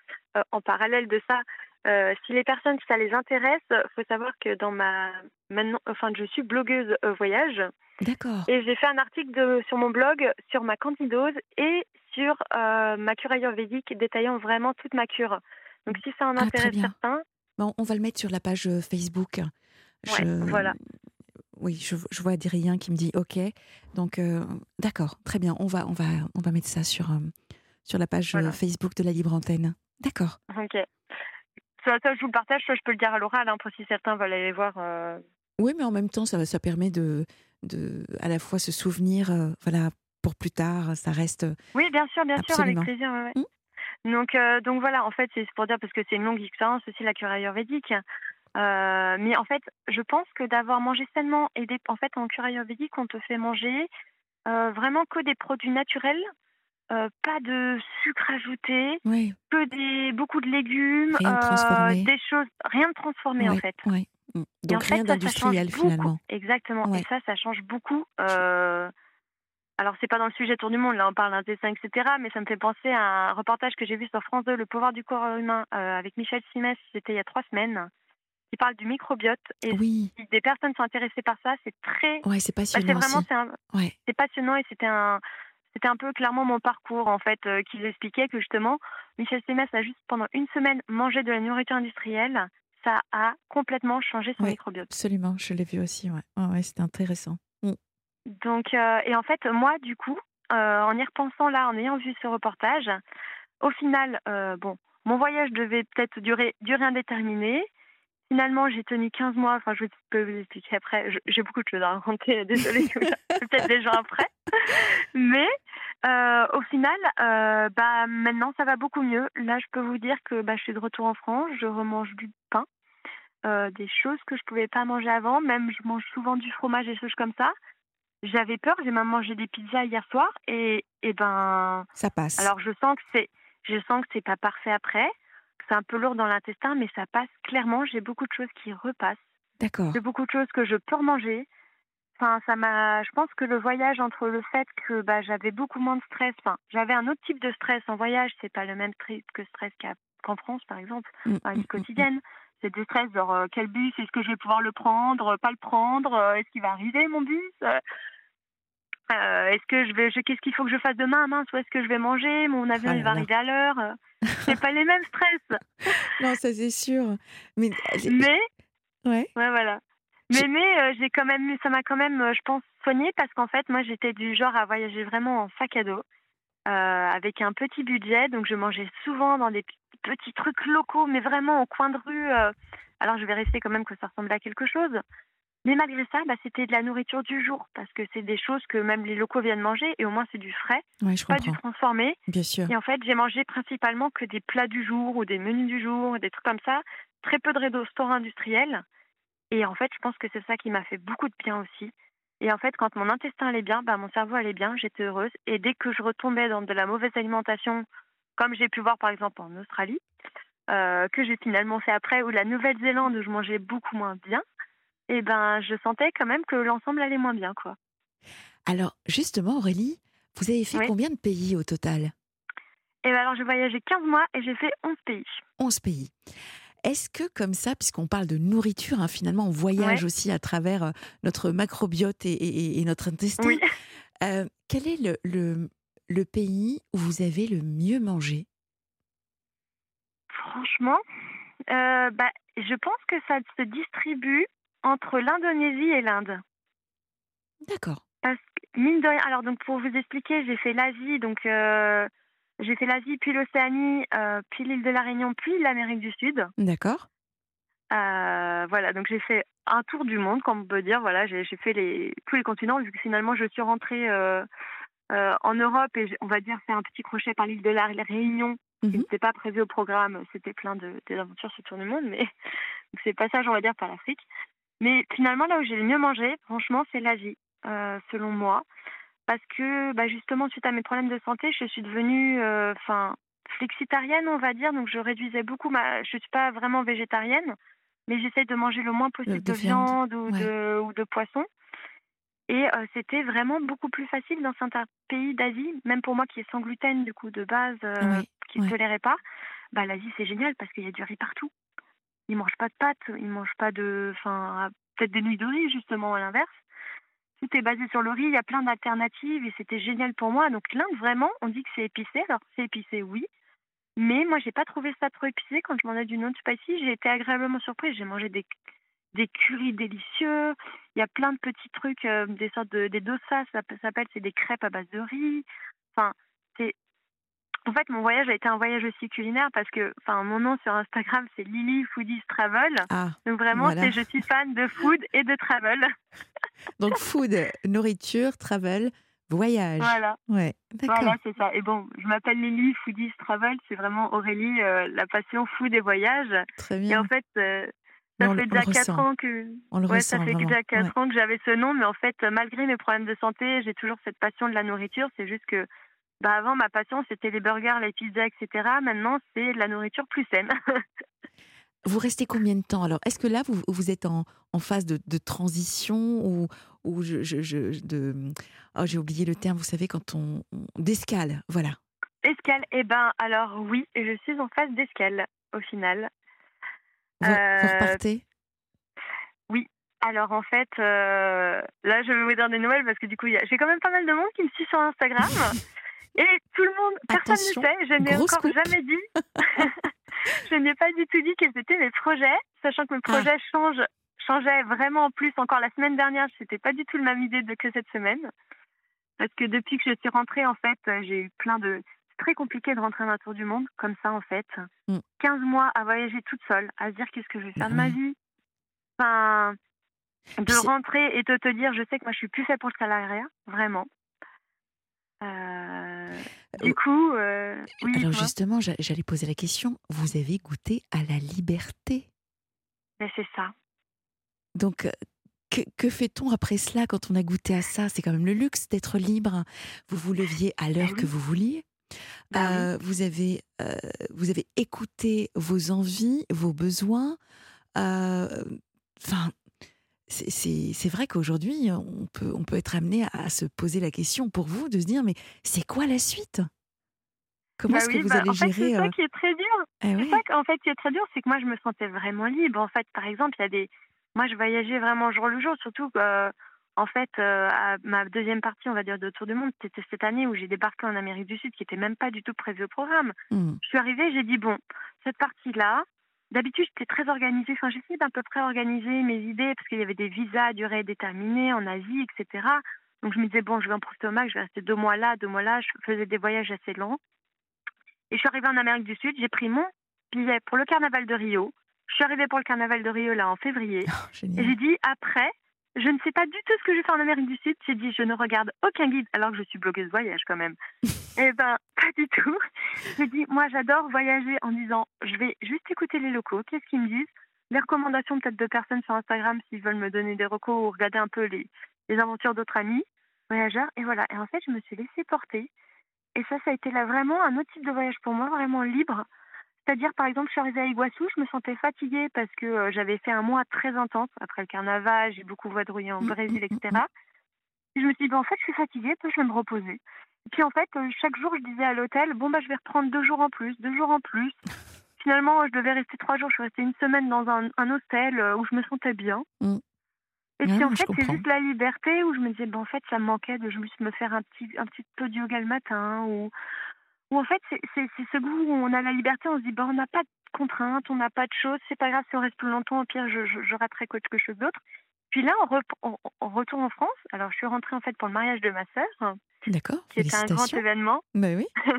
en parallèle de ça, euh, si les personnes, si ça les intéresse, faut savoir que dans ma maintenant, enfin, je suis blogueuse euh, voyage. D'accord. Et j'ai fait un article sur mon blog sur ma candidose et sur euh, ma cure ayurvédique détaillant vraiment toute ma cure. Donc si ça en ah, intéresse certains. Bon, on va le mettre sur la page Facebook. voilà. Oui, je, je vois Adrien qui me dit OK. Donc, d'accord, très bien. On va, on va, on va mettre ça sur, sur la page Facebook de la Libre Antenne. D'accord. Ok ça, je vous le partage, soit je peux le dire à l'oral, hein, pour si certains veulent aller voir. Euh. Oui, mais en même temps, ça, ça permet de, de à la fois se souvenir, euh, voilà, pour plus tard, ça reste. Oui, bien sûr, bien sûr, avec plaisir. Mmh. Donc, euh, donc voilà, en fait, c'est pour dire parce que c'est une longue expérience aussi la cure ayurvédique. Mais en fait, je pense que d'avoir mangé sainement et des, en fait en cure ayurvédique, on te fait manger vraiment que des produits naturels, euh, pas de sucre ajouté, Oui, que des beaucoup de légumes, Rien de euh, des choses, rien de transformé en fait. ouais. Mm. Donc en rien d'industriel finalement. Exactement. Et ça, ça change beaucoup. Euh, alors, c'est pas dans le sujet Tour du Monde, là, on parle d'intestin, etc. Mais ça me fait penser à un reportage que j'ai vu sur France 2, Le pouvoir du corps humain, euh, avec Michel Simès, c'était il y a trois semaines, qui parle du microbiote. Et Oui, si des personnes sont intéressées par ça, c'est très. ouais, c'est bah, c'est passionnant vraiment c'est un- Ouais. c'est passionnant et c'était un. C'était un peu clairement mon parcours en fait euh, qui expliquait que justement Michel Simès a juste pendant une semaine mangé de la nourriture industrielle, ça a complètement changé son microbiote. Absolument, je l'ai vu aussi. Ouais, c'était intéressant. Mm. Donc, euh, et en fait, moi, du coup, euh, en y repensant là, en ayant vu ce reportage, au final, euh, bon, mon voyage devait peut-être durer, durer indéterminé. Finalement, j'ai tenu 15 mois. Enfin, je peux vous expliquer après. J'ai beaucoup de choses à raconter. Désolée, peut-être des gens après. Mais euh, au final, euh, bah, maintenant, ça va beaucoup mieux. Là, je peux vous dire que bah, je suis de retour en France. Je remange du pain, euh, des choses que je pouvais pas manger avant. Même, je mange souvent du fromage et des choses comme ça. J'avais peur, j'ai même mangé des pizzas hier soir et, et ben Ça passe. alors je sens que c'est je sens que c'est pas parfait après, que c'est un peu lourd dans l'intestin mais ça passe clairement, j'ai beaucoup de choses qui repassent, D'accord. j'ai beaucoup de choses que je peux remanger. Enfin ça m'a je pense que le voyage entre le fait que bah j'avais beaucoup moins de stress, enfin j'avais un autre type de stress en voyage, c'est pas le même type que stress qu'en France par exemple dans la vie quotidienne. C'est des stress genre euh, quel bus, est-ce que je vais pouvoir le prendre, pas le prendre, euh, est-ce qu'il va arriver mon bus euh, euh, est-ce que je vais, je- qu'est-ce qu'il faut que je fasse demain, mince, où est-ce que je vais manger, mon avion Ah il va arriver à l'heure, euh, c'est pas les mêmes stress, Non, ça c'est sûr. Mais mais ouais. ouais voilà. Mais mais euh, j'ai quand même, ça m'a quand même, euh, je pense, soigné parce qu'en fait moi j'étais du genre à voyager vraiment en sac à dos. euh, avec un petit budget, donc je mangeais souvent dans des petits trucs locaux, mais vraiment au coin de rue. alors je vérifiais quand même que ça ressemblait à quelque chose. Mais malgré ça, bah, c'était de la nourriture du jour, parce que c'est des choses que même les locaux viennent manger, et au moins c'est du frais, Ouais, je pas du transformé. Bien sûr. Et en fait, j'ai mangé principalement que des plats du jour ou des menus du jour, des trucs comme ça. Très peu de restaurants industriels. Et en fait, je pense que c'est ça qui m'a fait beaucoup de bien aussi. Et en fait, quand mon intestin allait bien, bah, mon cerveau allait bien, j'étais heureuse. Et dès que je retombais dans de la mauvaise alimentation, comme j'ai pu voir par exemple en Australie, euh, que j'ai finalement fait après, ou la Nouvelle-Zélande où je mangeais beaucoup moins bien, et ben je sentais quand même que l'ensemble allait moins bien, quoi. Alors, justement, Aurélie, vous avez fait Oui. combien de pays au total? Et ben alors j'ai voyagé 15 mois et j'ai fait 11 pays. 11 pays. Est-ce que comme ça, puisqu'on parle de nourriture, hein, finalement, on voyage Ouais. aussi à travers euh, notre macrobiote et, et- et notre intestin, Oui. euh, quel est le, le, le pays où vous avez le mieux mangé? Franchement, euh, bah, je pense que ça se distribue entre l'Indonésie et l'Inde. D'accord. Parce que, mine de rien, alors donc pour vous expliquer, j'ai fait l'Asie, donc euh, j'ai fait l'Asie, puis l'Océanie, euh, puis l'île de la Réunion, puis l'Amérique du Sud. D'accord. Euh, voilà, donc j'ai fait un tour du monde, comme on peut dire. Voilà, j'ai fait les, tous les continents, vu que finalement je suis rentrée euh, en Europe et on va dire fait un petit crochet par l'île de la Réunion, qui Mhm. n'était pas prévu au programme. C'était plein de des aventures sur tour du monde, mais c'est passage, on va dire, par l'Afrique. Mais finalement, là où j'ai le mieux mangé, franchement, c'est l'Asie, selon moi. Parce que bah, justement, suite à mes problèmes de santé, je suis devenue euh, enfin flexitarienne, on va dire. Donc je réduisais beaucoup ma. Je suis pas vraiment végétarienne, mais j'essaie de manger le moins possible de de, viande, ou, ouais. de, ou de poisson. Et euh, c'était vraiment beaucoup plus facile dans certains pays d'Asie, même pour moi qui est sans gluten du coup de base, euh, qui ne ouais. tolérait pas. Bah l'Asie c'est génial parce qu'il y a du riz partout. Ils mangent pas de pâtes, ils mangent pas de, enfin peut-être des nouilles de riz justement à l'inverse. Tout est basé sur le riz, il y a plein d'alternatives et c'était génial pour moi. Donc l'Inde vraiment, on dit que c'est épicé, alors c'est épicé oui, mais moi j'ai pas trouvé ça trop épicé quand je m'en ai du non spicy, j'ai été agréablement surprise. J'ai mangé des des currys délicieux. Il y a plein de petits trucs, euh, des sortes de des dosas, ça s'appelle, c'est des crêpes à base de riz. Enfin, c'est en fait mon voyage a été un voyage aussi culinaire parce que, enfin, mon nom sur Instagram c'est Lily Foodies Travel. Ah, Donc vraiment, Voilà. c'est je suis fan de food et de travel. donc food, nourriture, travel, voyage. Voilà. Ouais, d'accord. Voilà, c'est ça. Et bon, je m'appelle Lily Foodies Travel. C'est vraiment Aurélie, euh, la passion fou des voyages. Très Et bien. en fait, euh, ça fait déjà quatre ressent. ans que. Ouais, ça fait déjà quatre ans que j'avais ce nom, mais en fait, malgré mes problèmes de santé, j'ai toujours cette passion de la nourriture. C'est juste que, bah, avant, ma passion, c'était les burgers, les pizzas, etc. Maintenant, c'est de la nourriture plus saine. Vous restez combien de temps? Alors Est-ce que là, vous, vous êtes en, en phase de, de transition ou, ou je, je, je- de, oh, j'ai oublié le terme, vous savez, quand on, on- d'escale, voilà. Escale, eh ben, alors oui, je suis en phase d'escale, au final. Vous, vous Euh, repartez? Alors en fait, euh, là je vais vous dire des nouvelles parce que du coup a- j'ai quand même pas mal de monde qui me suit sur Instagram et tout le monde, personne ne sait, je n'ai encore jamais dit, je n'ai pas du tout dit quels étaient mes projets, sachant que mes Ah. projets changent, changeaient vraiment en plus. Encore la semaine dernière, c'était pas du tout la même idée de- que cette semaine parce que depuis que je suis rentrée en fait, euh, j'ai eu plein de c'est très compliqué de rentrer dans un tour du monde comme ça en fait. Mm. 15 mois à voyager toute seule, à se dire qu'est-ce que je vais faire de ma oui. vie. Enfin, de rentrer et de te dire, je sais que moi je suis plus faite pour le salariat, vraiment. Euh, du coup, euh, oui, Alors justement, j'a- j'allais poser la question, vous avez goûté à la liberté? Mais c'est ça. Donc, euh, que, que fait-on après cela quand on a goûté à ça? C'est quand même le luxe d'être libre. Vous vous leviez à l'heure oui. que vous vouliez. Oui. Euh, vous, avez, euh, vous avez écouté vos envies, vos besoins. Enfin, c'est vrai qu'aujourd'hui, on peut, on peut être amené à, à se poser la question pour vous, de se dire, mais c'est quoi la suite? Comment Bah est-ce que vous bah, allez en fait, gérer c'est ça euh, qui est très dur. eh C'est ça qu'en fait qui est très dur, c'est que moi je me sentais vraiment libre. En fait, par exemple, il y a des, moi je voyageais vraiment jour le jour, surtout que, en fait, euh, à ma deuxième partie, on va dire, de Tour du Monde, c'était cette année où j'ai débarqué en Amérique du Sud, qui était même pas du tout prévu au programme. Hmm. Je suis arrivée, j'ai dit bon, cette partie-là. D'habitude, j'étais très organisée. Enfin, j'essayais d'à peu près organiser mes idées parce qu'il y avait des visas à durée déterminée en Asie, etc. Donc, je me disais bon, je vais en Prostomac, je vais rester deux mois là, deux mois là. Je faisais des voyages assez longs. Et je suis arrivée en Amérique du Sud. J'ai pris mon billet pour le carnaval de Rio. Je suis arrivée pour le carnaval de Rio là en février. Oh, Et j'ai dit après, je ne sais pas du tout ce que je vais faire en Amérique du Sud. J'ai dit je ne regarde aucun guide alors que je suis blogueuse voyage quand même. Eh ben pas du tout. J'ai dit moi j'adore voyager en disant je vais juste écouter les locaux, qu'est-ce qu'ils me disent, les recommandations peut-être de personnes sur Instagram s'ils veulent me donner des recos ou regarder un peu les, les aventures d'autres amis voyageurs et voilà. Et en fait je me suis laissée porter. Et ça, ça a été là vraiment un autre type de voyage pour moi, vraiment libre. C'est-à-dire, par exemple, je suis arrivée à Iguassou, je me sentais fatiguée parce que euh, j'avais fait un mois très intense après le carnaval, j'ai beaucoup vadrouillé en Mm, Brésil, mm, mm, etc. Et je me suis dit, ben, en fait, je suis fatiguée, puis je vais me reposer. Et puis, en fait, euh, chaque jour, je disais à l'hôtel, bon, bah, je vais reprendre deux jours en plus, deux jours en plus. Finalement, je devais rester trois jours. Je suis restée une semaine dans un, un hôtel euh, où je me sentais bien. Mm. Et puis, en fait, c'est juste la liberté où je me disais, ben, en fait, ça me manquait de me faire un petit, un petit peu de yoga le matin ou où en fait, c'est ce goût où on a la liberté, on se dit, bah, on n'a pas de contraintes, on n'a pas de choses, c'est pas grave si on reste plus longtemps, au pire, je, je, je raterai quelque chose d'autre. Puis là, on, rep- on, on retourne en France. Alors, je suis rentrée en fait pour le mariage de ma sœur, D'accord, qui était un grand événement. Bah oui.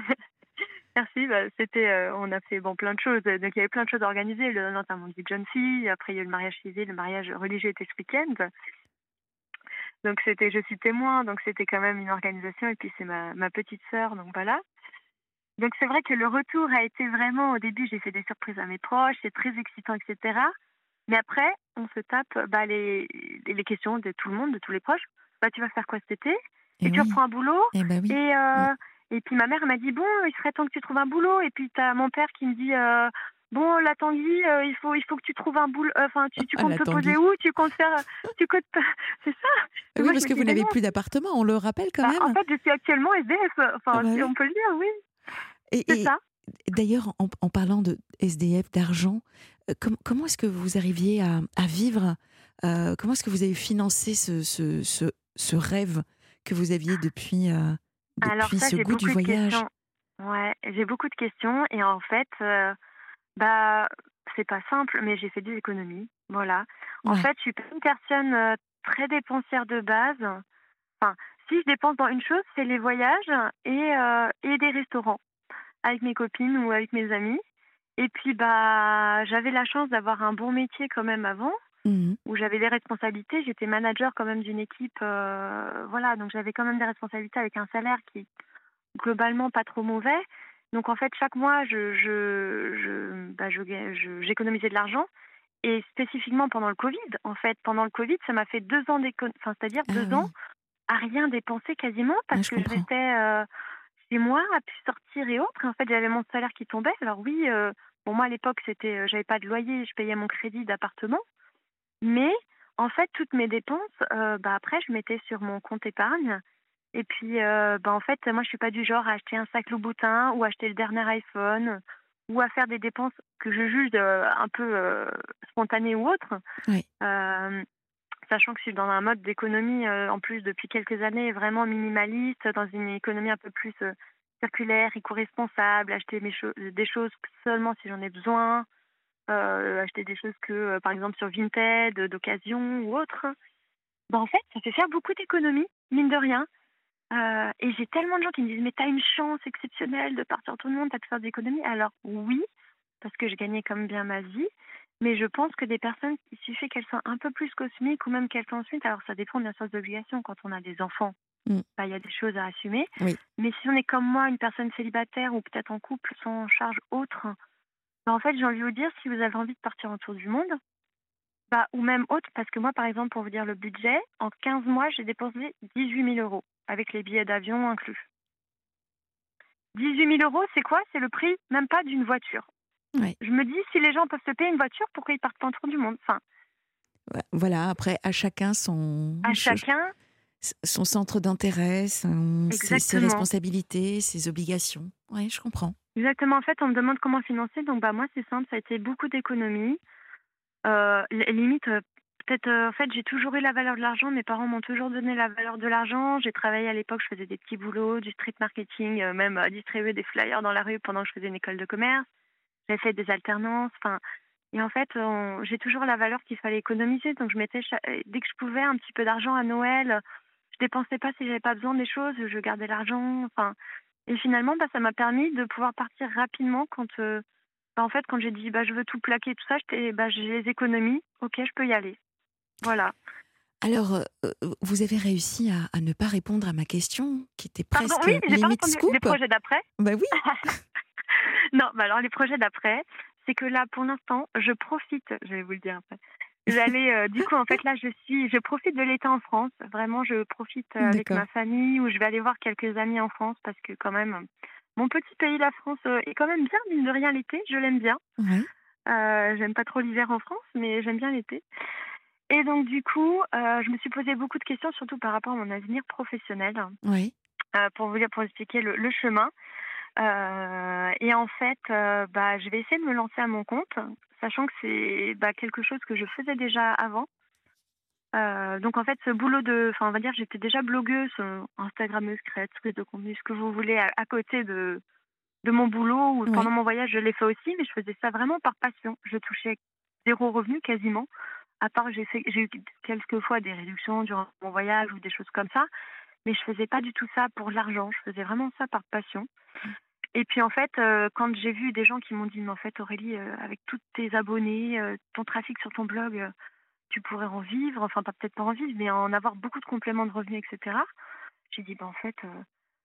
Merci, bah, c'était, euh, on a fait bon plein de choses. Donc, il y avait plein de choses organisées. Le notamment du John C. Après, il y a eu le mariage civil, le mariage religieux était ce week-end. Donc, c'était, je suis témoin, donc c'était quand même une organisation. Et puis, c'est ma, ma petite sœur, donc voilà. Donc, c'est vrai que le retour a été vraiment, au début, j'ai fait des surprises à mes proches, c'est très excitant, etc. Mais après, on se tape bah, les, les questions de tout le monde, de tous les proches. Bah, tu vas faire quoi cet été? Et Et tu oui. reprends un boulot? Eh bah oui. et, euh, et puis ma mère m'a dit bon, il serait temps que tu trouves un boulot. Et puis t'as mon père qui me dit euh, bon la Tanguy, euh, il faut il faut que tu trouves un boulot. Enfin tu, tu Ah, comptes te poser où? Tu comptes faire Tu comptes c'est ça? Oui, moi, parce que vous n'avez plus d'appartement, on le rappelle quand Bah, même. En fait, je suis actuellement SDF. Enfin, Ah si on peut le dire, oui. Et, C'est ça. d'ailleurs, en, en parlant de SDF, d'argent, euh, com- comment est-ce que vous arriviez à, à vivre euh, Comment est-ce que vous avez financé ce, ce, ce, ce rêve que vous aviez depuis, euh, Alors depuis ça, ce j'ai goût du voyage? questions. Ouais, j'ai beaucoup de questions et en fait, bah, c'est pas simple, mais j'ai fait des économies. Voilà. En Ouais. fait, je suis pas une personne très dépensière de base. Enfin, si je dépense dans une chose, c'est les voyages et, et des restaurants avec mes copines ou avec mes amis. Et puis, bah, j'avais la chance d'avoir un bon métier quand même avant. mmh où j'avais des responsabilités. J'étais manager quand même d'une équipe, voilà, donc j'avais quand même des responsabilités avec un salaire qui globalement pas trop mauvais. Donc en fait, chaque mois, je, je, je, bah, j'économisais de l'argent. Et spécifiquement pendant le Covid, en fait, pendant le Covid, ça m'a fait deux ans enfin, c'est-à-dire ah deux ans à rien dépenser quasiment parce que j'étais euh, chez moi, à pu sortir et autres. En fait, j'avais mon salaire qui tombait. Alors oui, euh, pour moi à l'époque, c'était, euh, j'avais pas de loyer, je payais mon crédit d'appartement. Mais en fait, toutes mes dépenses, bah après, je mettais sur mon compte épargne. Et puis, bah en fait, moi, je suis pas du genre à acheter un sac Louboutin ou acheter le dernier iPhone ou à faire des dépenses que je juge un peu spontanées ou autres. Oui sachant que je suis dans un mode d'économie euh, en plus depuis quelques années vraiment minimaliste, dans une économie un peu plus euh, circulaire, éco-responsable, acheter mes des choses seulement si j'en ai besoin, euh, acheter des choses que par exemple sur Vinted, d'occasion ou autre. En fait, ça fait faire beaucoup d'économies, mine de rien. et j'ai tellement de gens qui me disent mais t'as une chance exceptionnelle de partir tout le monde, t'as pu faire des économies. Alors oui, parce que je gagnais comme bien ma vie. Mais je pense que des personnes, il suffit qu'elles soient un peu plus cosmiques ou même qu'elles soient ensuite, alors ça dépend bien sûr des obligations quand on a des enfants. Mm. Bah, il y a des choses à assumer. Mais si on est comme moi, une personne célibataire ou peut-être en couple sans charge autre, bah, en fait, j'ai envie de vous dire, si vous avez envie de partir autour du monde, bah, ou même autre, parce que moi, par exemple, pour vous dire le budget, en 15 mois, j'ai dépensé 18 000 euros, avec les billets d'avion inclus. 18 000 euros, c'est quoi? C'est le prix même pas d'une voiture. Je me dis, si les gens peuvent se payer une voiture, pourquoi ils partent pas autour du monde enfin, Voilà, après, à chacun son. À chacun. Son centre d'intérêt, ses, responsabilités, ses obligations. Oui, je comprends. Exactement. En fait, on me demande comment financer. Donc, bah, moi, c'est simple. Ça a été beaucoup d'économies. Euh, limite, euh, peut-être. Euh, en fait, j'ai toujours eu la valeur de l'argent. Mes parents m'ont toujours donné la valeur de l'argent. J'ai travaillé à l'époque. Je faisais des petits boulots, du street marketing, euh, même à distribuer des flyers dans la rue pendant que je faisais une école de commerce j'ai fait des alternances. Enfin, et en fait, j'ai toujours la valeur qu'il fallait économiser. Donc, je mettais dès que je pouvais un petit peu d'argent à Noël. Je dépensais pas si j'avais pas besoin des choses. Je gardais l'argent. Enfin, et finalement, bah, ça m'a permis de pouvoir partir rapidement quand, euh, bah, en fait, quand j'ai dit bah, je veux tout plaquer, tout ça, bah, j'ai les économies. Ok, je peux y aller. Voilà. Alors, euh, euh, vous avez réussi à, ne pas répondre à ma question, qui était presque Pardon, oui, limite pas scoop. Les projets d'après. Bah oui. non, alors les projets d'après, c'est que là, pour l'instant, je profite, je vais vous le dire après. J'allais, euh, du coup, en fait, là, je suis, je profite de l'été en France. Vraiment, je profite euh, avec ma famille ou je vais aller voir quelques amis en France parce que, quand même, mon petit pays, la France, euh, est quand même bien, mine de rien, l'été. Je l'aime bien. j'aime pas trop l'hiver en France, mais j'aime bien l'été. Et donc, du coup, je me suis posé beaucoup de questions, surtout par rapport à mon avenir professionnel. Oui. pour vous dire, pour expliquer le chemin. Euh, et en fait, euh, bah, je vais essayer de me lancer à mon compte, sachant que c'est bah, quelque chose que je faisais déjà avant. Euh, donc en fait, ce boulot de, enfin on va dire, j'étais déjà blogueuse, Instagrammeuse, créatrice de contenu, ce que vous voulez, à, côté de de mon boulot ou pendant mon voyage, je l'ai fait aussi, mais je faisais ça vraiment par passion. Je touchais zéro revenu quasiment, à part j'ai eu quelques fois des réductions durant mon voyage ou des choses comme ça, mais je faisais pas du tout ça pour l'argent. Je faisais vraiment ça par passion. Et puis en fait, euh, quand j'ai vu des gens qui m'ont dit, mais en fait Aurélie, euh, avec tous tes abonnés, euh, ton trafic sur ton blog, tu pourrais en vivre, enfin pas peut-être pas en vivre, mais en avoir beaucoup de compléments de revenus, etc. J'ai dit, bah en fait,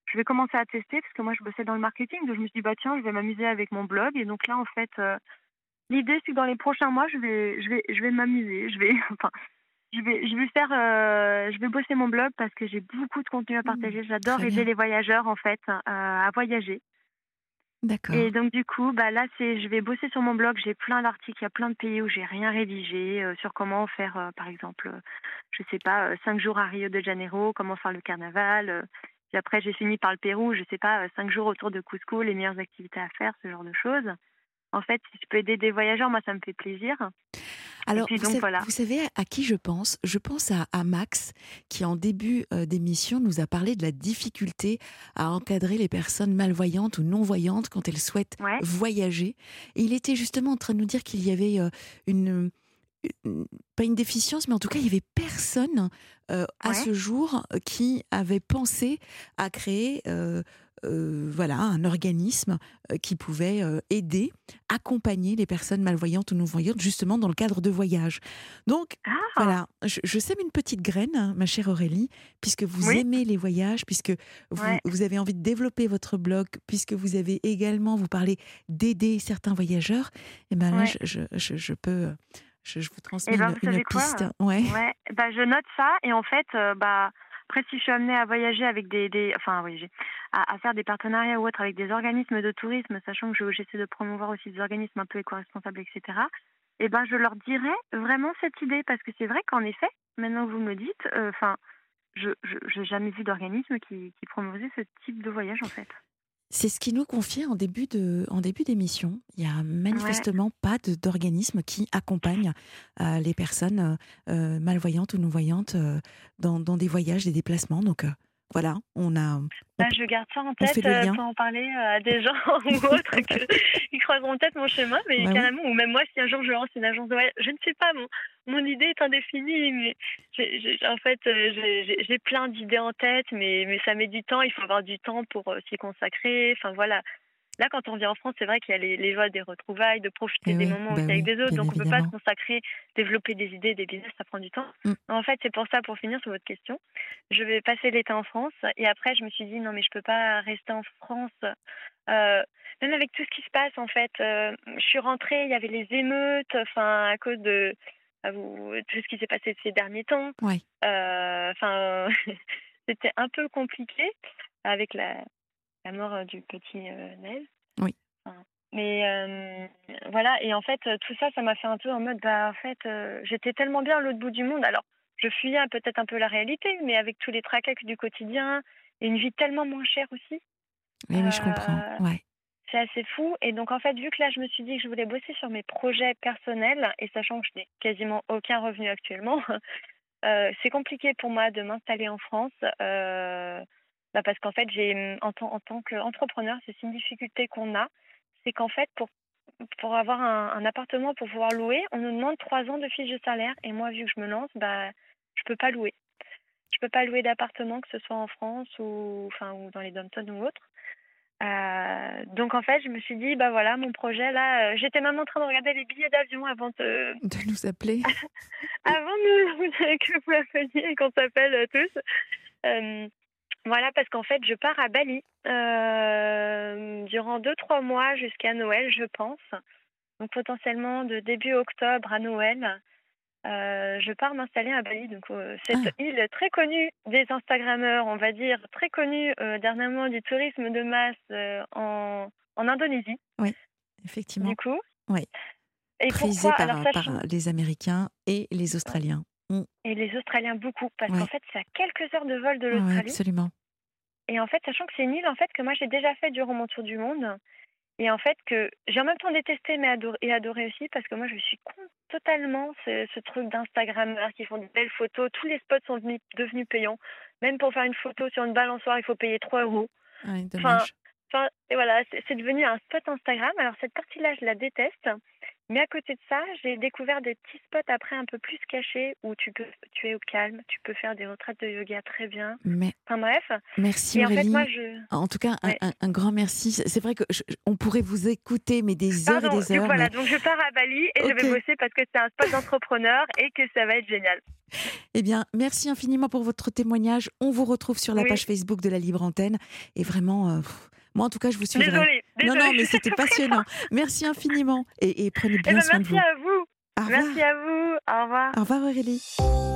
je vais commencer à tester parce que moi je bossais dans le marketing, donc je me suis dit, bah tiens, je vais m'amuser avec mon blog. Et donc là, en fait, l'idée c'est que dans les prochains mois, je vais, je vais, je vais m'amuser, je vais, enfin, je vais, je vais faire, je vais bosser mon blog parce que j'ai beaucoup de contenu à mmh, partager. J'adore aider les voyageurs en fait à voyager. Et donc du coup, bah là, c'est, je vais bosser sur mon blog. J'ai plein d'articles, il y a plein de pays où j'ai rien rédigé euh, sur comment faire, euh, par exemple, euh, je sais pas, cinq jours à Rio de Janeiro, comment faire le carnaval. puis après, j'ai fini par le Pérou, je sais pas, cinq jours autour de Cusco, les meilleures activités à faire, ce genre de choses. En fait, si je peux aider des voyageurs, moi, ça me fait plaisir. Alors, vous, savez, à qui je pense? Je pense à, Max, qui en début euh, d'émission nous a parlé de la difficulté à encadrer les personnes malvoyantes ou non-voyantes quand elles souhaitent voyager. Et il était justement en train de nous dire qu'il y avait euh, une, pas une déficience, mais en tout cas, il y avait personne euh, à ce jour qui avait pensé à créer voilà, un organisme qui pouvait aider, accompagner les personnes malvoyantes ou non-voyantes, justement dans le cadre de voyages. Donc, Ah! voilà, je, je sème une petite graine, hein, ma chère Aurélie, puisque vous Oui. aimez les voyages, puisque vous, Ouais. vous avez envie de développer votre blog, puisque vous avez également, vous parlez d'aider certains voyageurs, et ben là, Ouais. je, je, peux, je, vous transmets ben, une, piste. Ouais. Ouais, bah je note ça et en fait, euh, bah après si je suis amenée à voyager avec des, enfin à voyager, à, faire des partenariats ou autres avec des organismes de tourisme, sachant que je- j'essaie de promouvoir aussi des organismes un peu éco-responsables, etc. Et ben je leur dirais vraiment cette idée parce que c'est vrai qu'en effet, maintenant que vous me dites, euh, enfin, je je j'ai jamais vu d'organisme qui qui promouvait ce type de voyage en fait. C'est ce qui nous confiait en début de, en début d'émission. Il y a manifestement pas d'organisme qui accompagne euh, les personnes euh, euh, malvoyantes ou non-voyantes euh, dans, dans des voyages, des déplacements. Donc voilà, on a. Bah, je garde ça en on tête le euh, pour en parler euh, à des gens ou autres qui croiseront peut-être mon chemin, mais Bah oui. carrément, ou même moi, si un jour je lance une agence de voyage, je ne sais pas, mon, mon idée est indéfinie, mais en fait, euh, j'ai plein d'idées en tête, mais, mais ça met du temps, il faut avoir du temps pour s'y consacrer, enfin voilà. Là, quand on vient en France, c'est vrai qu'il y a les, les joies des retrouvailles, de profiter Eh des moments bah aussi avec oui, des autres, donc on ne peut pas se consacrer, développer des idées, des business, ça prend du temps. Mm. En fait, c'est pour ça, pour finir sur votre question, je vais passer l'été en France et après je me suis dit non mais je peux pas rester en France euh, même avec tout ce qui se passe en fait euh, je suis rentrée il y avait les émeutes enfin à cause de à vous- tout ce qui s'est passé ces derniers temps. Euh, enfin c'était un peu compliqué avec la la mort euh, du petit euh, Nel Oui. Enfin, mais euh, voilà et en fait tout ça ça m'a fait un peu en mode bah en fait j'étais tellement bien à l'autre bout du monde alors je fuyais peut-être un peu la réalité, mais avec tous les tracas du quotidien et une vie tellement moins chère aussi, Oui, oui, je comprends. Ouais. c'est assez fou. Et donc en fait, vu que là, je me suis dit que je voulais bosser sur mes projets personnels, et sachant que je n'ai quasiment aucun revenu actuellement, euh, c'est compliqué pour moi de m'installer en France. euh, bah, parce qu'en fait, j'ai en tant, en tant qu'entrepreneur, c'est une difficulté qu'on a, c'est qu'en fait, pour pour avoir un, un appartement pour pouvoir louer, on nous demande trois ans de fiche de salaire. Et moi, vu que je me lance, bah, je peux pas louer. Je peux pas louer d'appartement, que ce soit en France ou, enfin, ou dans les dom ou autre. Euh, donc en fait, je me suis dit, bah voilà, mon projet là, euh, j'étais même en train de regarder les billets d'avion avant de, De nous appeler. avant de, que vous appeliez et qu'on s'appelle euh, tous. Euh, voilà, parce qu'en fait, je pars à Bali euh, durant deux trois mois jusqu'à Noël, je pense. Donc potentiellement de début octobre à Noël. Euh, je pars m'installer à Bali, donc euh, cette Ah. île très connue des Instagrammeurs, on va dire, très connue dernièrement du tourisme de masse en, en Indonésie, Effectivement. du coup. Oui. Et pourquoi? par, Alors, par sachant- les Américains et les Australiens. Et les Australiens beaucoup, parce Ouais. qu'en fait, c'est à quelques heures de vol de ouais, l'Australie. absolument. Et en fait, sachant que c'est une île en fait que moi j'ai déjà fait durant mon tour du monde, et en fait que j'ai en même temps détesté mais adoré, et adoré aussi parce que moi je suis contre totalement ce, ce truc d'Instagrammeurs qui font de belles photos. Tous les spots sont venus- devenus payants. Même pour faire une photo sur une balançoire, il faut payer 3 euros. Ouais, dommage. Enfin, et voilà, c'est devenu un spot Instagram. Alors cette partie-là, je la déteste. Mais à côté de ça, j'ai découvert des petits spots après un peu plus cachés où tu peux, tu es au calme, tu peux faire des retraites de yoga très bien. Mais Enfin bref. merci Et en fait, Aurélie. moi, je. En tout cas, un, Ouais. un- un grand merci. C'est vrai que je- on pourrait vous écouter, mais des heures Pardon, et des heures. coup, voilà, mais- donc je pars à Bali et je vais bosser parce que c'est un spot d'entrepreneur et que ça va être génial. Eh bien, merci infiniment pour votre témoignage. On vous retrouve sur la Oui. page Facebook de la Libre Antenne. Et vraiment, euh, moi en tout cas, je vous suivrai. Désolée, désolée. non, mais c'était passionnant. Merci infiniment. Et, et prenez Eh bien ben, soin de merci vous. à vous. Au revoir. Merci à vous. Au revoir. Au revoir Aurélie.